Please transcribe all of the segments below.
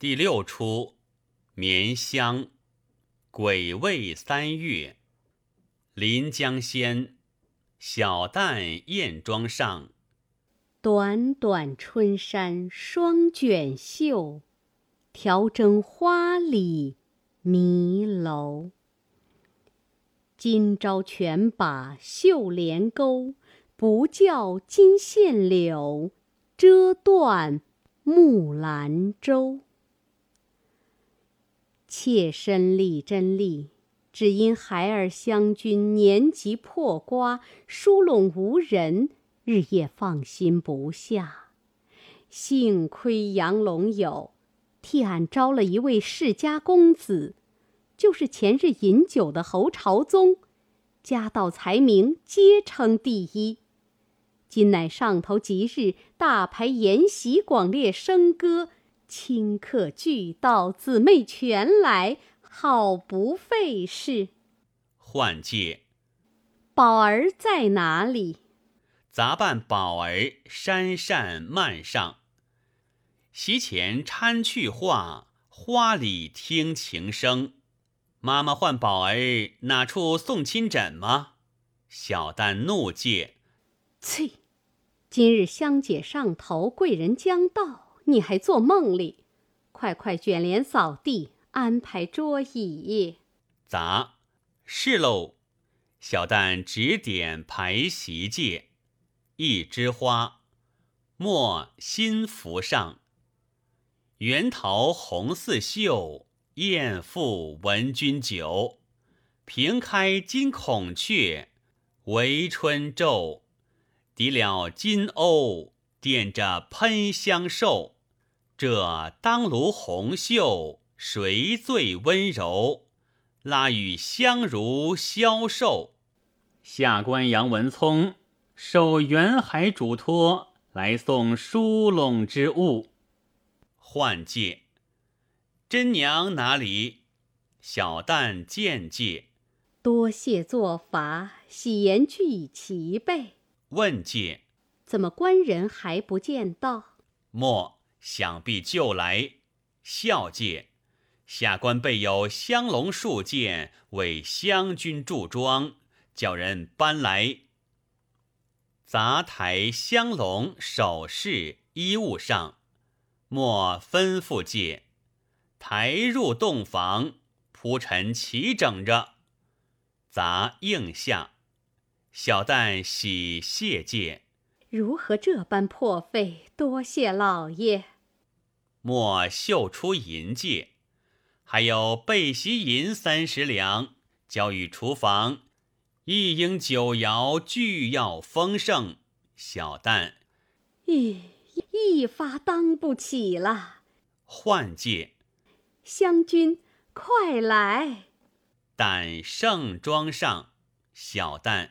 第六出，绵香，癸未三月，临江仙，小旦燕庄上。短短春衫双卷袖，调征花里迷楼。今朝全把绣帘钩，不教金线柳，遮断木兰舟。妾身立真立，只因孩儿湘君年及破瓜，疏拢无人，日夜放心不下。幸亏杨龙友替俺招了一位世家公子，就是前日饮酒的侯朝宗，家道才名皆称第一。今乃上头吉日，大排筵席，广列笙歌。顷刻俱到，姊妹全来，好不费事。换介，宝儿在哪里？杂伴宝儿山扇漫上，席前搀去话，花里听情声。妈妈唤宝儿，哪处送亲枕吗？小旦怒戒：“翠，今日香姐上头，贵人将到。”你还做梦里？快快卷帘扫地，安排桌椅。杂是喽。小旦指点排席界，一枝花，莫新服上。圆桃红似绣，艳妇闻君酒。平开金孔雀，围春皱。抵了金瓯，点着喷香兽。这当炉红袖，谁最温柔？拉与香如消瘦。下官杨文聪受元海嘱托，来送疏拢之物。换介，真娘哪里？小旦见介，多谢做法，喜言俱已齐备。问介，怎么官人还不见到？莫。想必就来，孝介，下官备有香龙数件，为湘君驻庄，叫人搬来。杂台香龙首饰衣物上，莫吩咐介，抬入洞房，铺陈齐整着。杂应下，小旦喜谢介。如何这般破费？多谢老爷。莫绣出银戒，还有备席银三十两，交与厨房。一应酒肴俱要丰盛。小旦，一一发当不起了。换戒，湘君快来。但盛装上，小旦。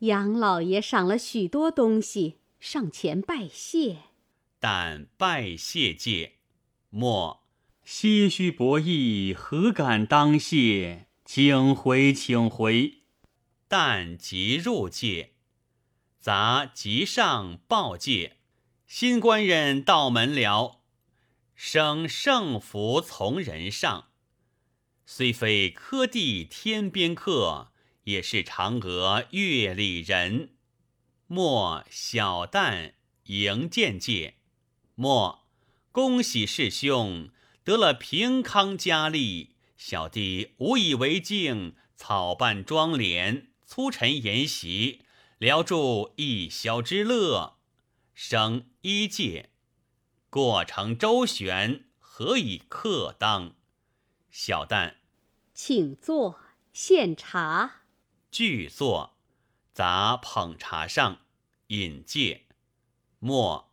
杨老爷赏了许多东西，上前拜谢。但拜谢戒，莫唏嘘薄意，何敢当谢？请回，请回。但即入界，杂即上报戒，新官人到门了。升圣福从人上，虽非科第天边客。也是嫦娥月里人，莫小旦迎见介，莫恭喜师兄得了平康佳丽，小弟无以为敬，草办妆奁，粗陈筵席，聊助一宵之乐，生一介，过程周旋，何以克当？小旦，请坐，献茶。具作，杂捧茶上，引介。末，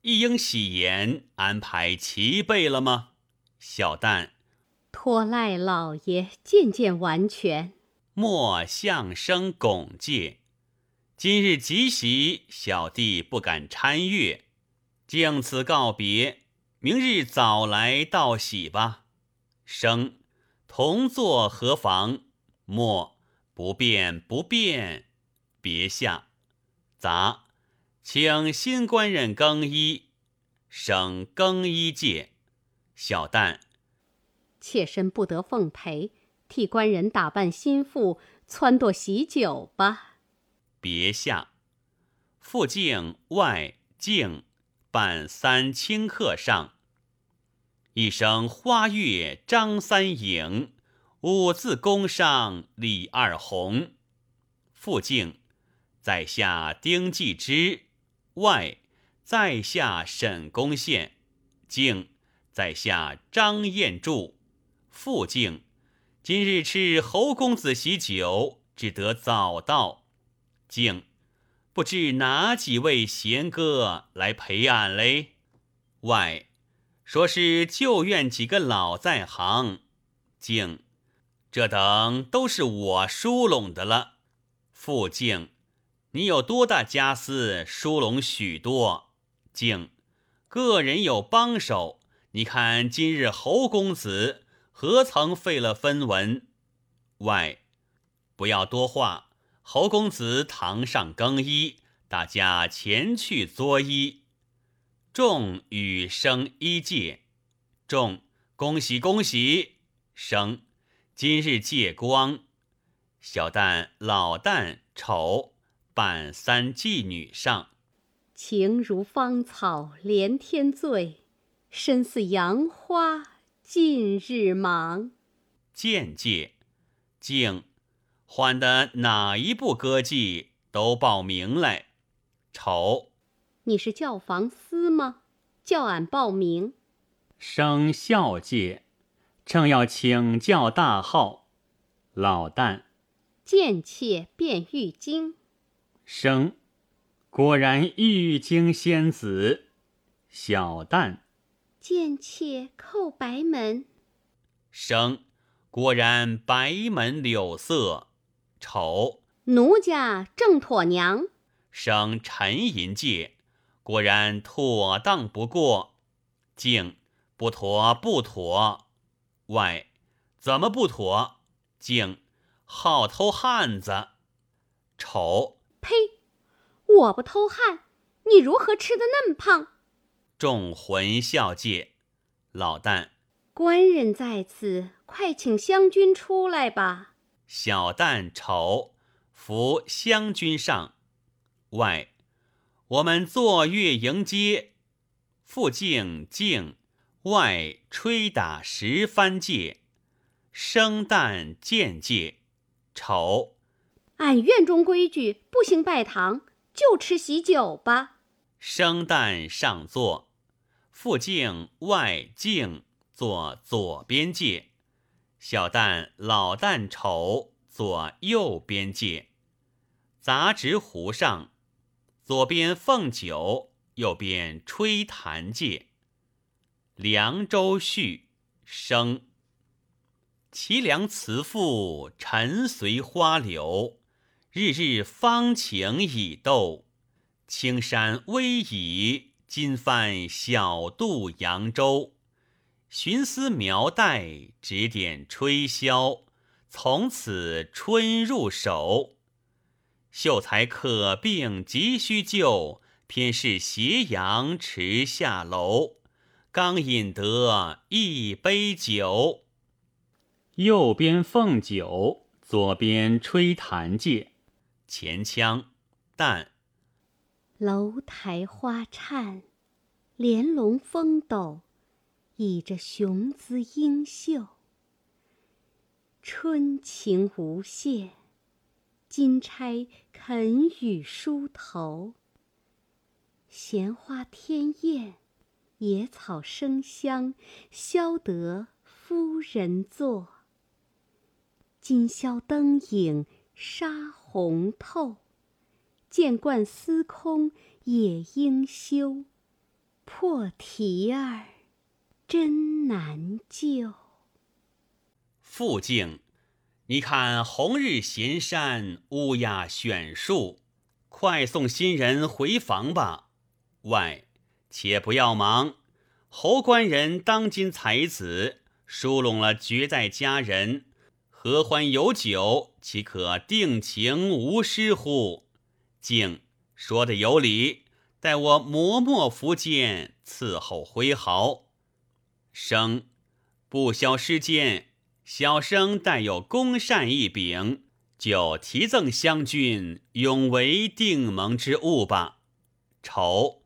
一应喜言安排齐备了吗？小旦，托赖老爷，渐渐完全。莫相声拱介，今日吉席，小弟不敢参阅，敬此告别。明日早来道喜吧。生，同坐何妨？莫。不变不变，别下。杂，请新官人更衣，省更衣界。小旦，妾身不得奉陪，替官人打扮心腹，撺掇喜酒吧。别下，复敬外敬，伴三清客上。一声花月张三影，五字宫上李二红。复敬，在下丁继之，外在下沈公宪，敬在下张彦柱。复敬，今日吃侯公子喜酒，只得早到。敬，不知哪几位贤哥来陪俺嘞？外说是旧院几个老在行。敬，这等都是我疏拢的了。傅静，你有多大家私，疏拢许多。静，个人有帮手。你看今日侯公子何曾费了分文？外，不要多话。侯公子堂上更衣，大家前去作揖。众与生一戒。众恭喜恭喜。生今日借光。小旦、老旦、丑伴三妓女上，情如芳草连天醉，身似杨花尽日忙。见借，敬，换的哪一部歌妓都报名来。丑，你是教坊司吗？叫俺报名。生孝介，正要请教大号。老旦。贱妾便玉京，生，果然玉京仙子。小旦，贱妾叩白门，生，果然白门柳色。丑，奴家正妥娘。生沉吟介，果然妥当不过。静，不妥不妥。外，怎么不妥？敬。好偷汉子，丑！呸！我不偷汉，你如何吃得那么胖？众魂笑界，老旦，官人在此，快请湘君出来吧。小旦丑，扶湘君上。外，我们坐月迎接。复敬敬，外吹打十番戒，生旦见戒。丑，按院中规矩不行拜堂，就吃喜酒吧。生旦上座，副敬外敬坐左边界，小旦老旦丑左右边界。杂职壶上，左边奉酒，右边吹弹界。凉州序生。凄凉慈父沉随花柳，日日芳情已斗。青山微倚，今番小渡扬州。寻思描带，指点吹箫，从此春入手。秀才可病急需救，偏是斜阳迟下楼。刚饮得一杯酒。右边奉酒，左边吹弹戒，前腔淡。楼台花颤，帘笼风斗，倚着雄姿英秀。春情无限，金钗肯与梳头。闲花天艳，野草生香，消得夫人坐。今宵灯影纱红透，见惯司空也应休。破题儿真难救。复敬，你看红日闲山乌鸦选树，快送新人回房吧。外，且不要忙，侯官人当今才子，疏拢了绝代佳人。合欢有酒，岂可定情无失乎？敬说的有理，待我磨墨伏剑，伺候挥毫。生不消失间，小生带有公善一柄，就提赠湘君，永为定盟之物吧。丑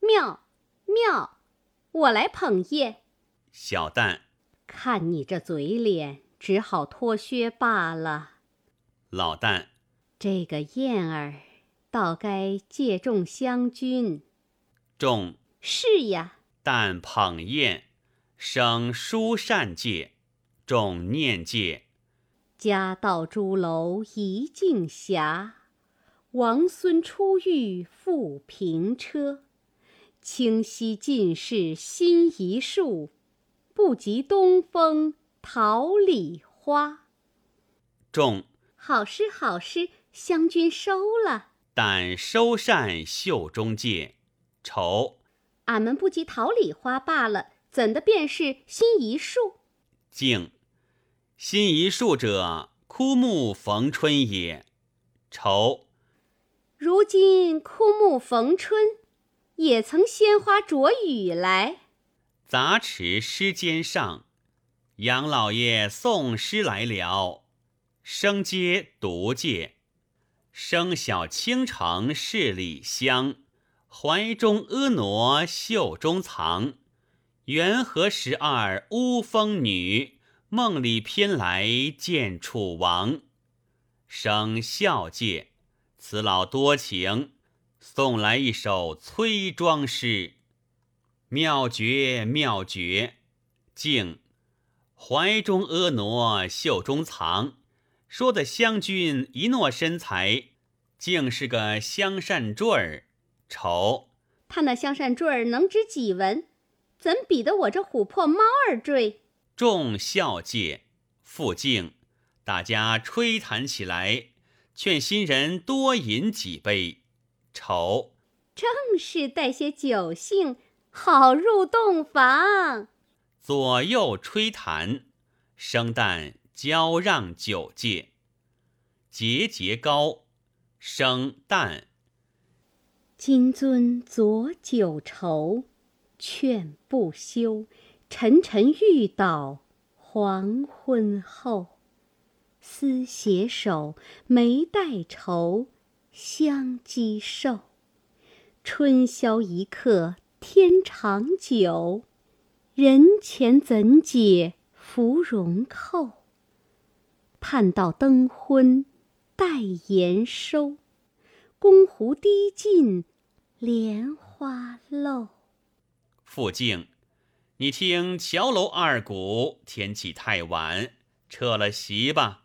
妙妙，我来捧宴。小旦看你这嘴脸，只好脱靴罢了。老旦这个燕儿，倒该借重湘君。众是呀。但捧宴，生书善戒，众念戒。家道朱楼一径斜，王孙出狱复平车。清溪尽是新一树，不及东风桃李花。众好诗好诗，湘君收了。但收善袖中戒，愁。俺们不及桃李花罢了，怎的便是新一树？静，新一树者，枯木逢春也。愁，如今枯木逢春，也曾鲜花着雨来。杂池诗笺上，杨老爷送诗来了。生皆独借，生小倾城是里香。怀中婀娜袖中藏，元和十二乌风女，梦里偏来见楚王。生孝介，此老多情，送来一首崔庄诗，妙绝妙绝。静，怀中婀娜袖中藏，说的湘君一诺身材，竟是个香扇坠儿。丑，他那香扇坠儿能值几文？怎比得我这琥珀猫儿坠？众笑介，复敬，大家吹弹起来，劝新人多饮几杯。丑，正是带些酒兴，好入洞房。左右吹弹，生旦交让酒戒，节节高，生旦。金樽佐酒愁，劝不休。沉沉欲倒黄昏后。丝携手，眉带愁，相击瘦。春宵一刻天长久，人前怎解芙蓉扣？盼到灯昏待言收，宫湖滴尽。莲花漏。傅静，你听桥楼二鼓，天气太晚，撤了席吧。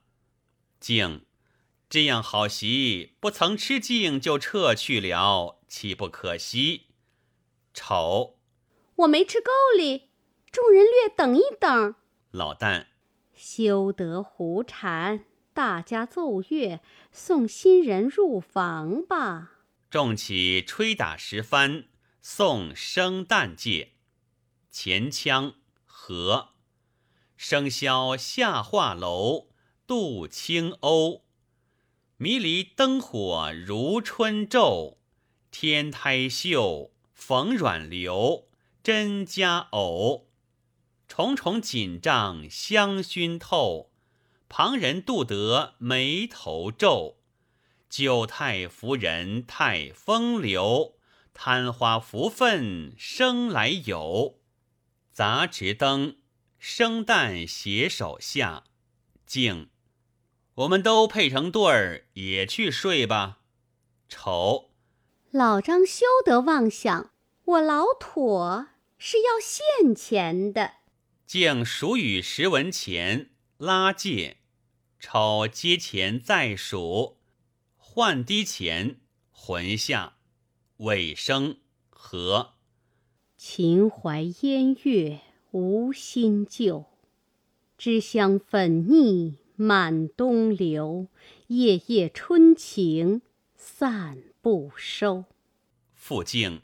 静，这样好席，不曾吃尽就撤去了，岂不可惜？丑，我没吃够哩，众人略等一等。老旦，休得胡缠，大家奏乐，送新人入房吧。众起吹打十番，送生旦戒。前腔和，笙箫下画楼，渡清鸥。迷离灯火如春昼，天台秀，逢软流，真佳偶。重重锦帐香熏透，旁人度得眉头皱。旧太夫人太风流，贪花浮愤生来有。杂池灯，生旦携手下。静，我们都配成对儿，也去睡吧。丑，老张休得妄想，我老妥是要现钱的。竟数与十文钱，拉借。丑接钱再数。换低前，魂下，尾声和。秦淮烟月无新旧，脂香粉腻满东流。夜夜春情散不收。复静，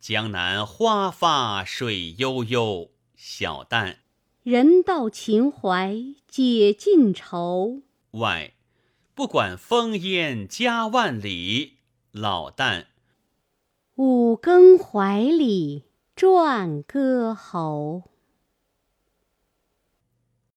江南花发水悠悠。小旦，人到秦淮解尽愁。外。不管烽烟家万里，老旦。五更怀里转歌喉。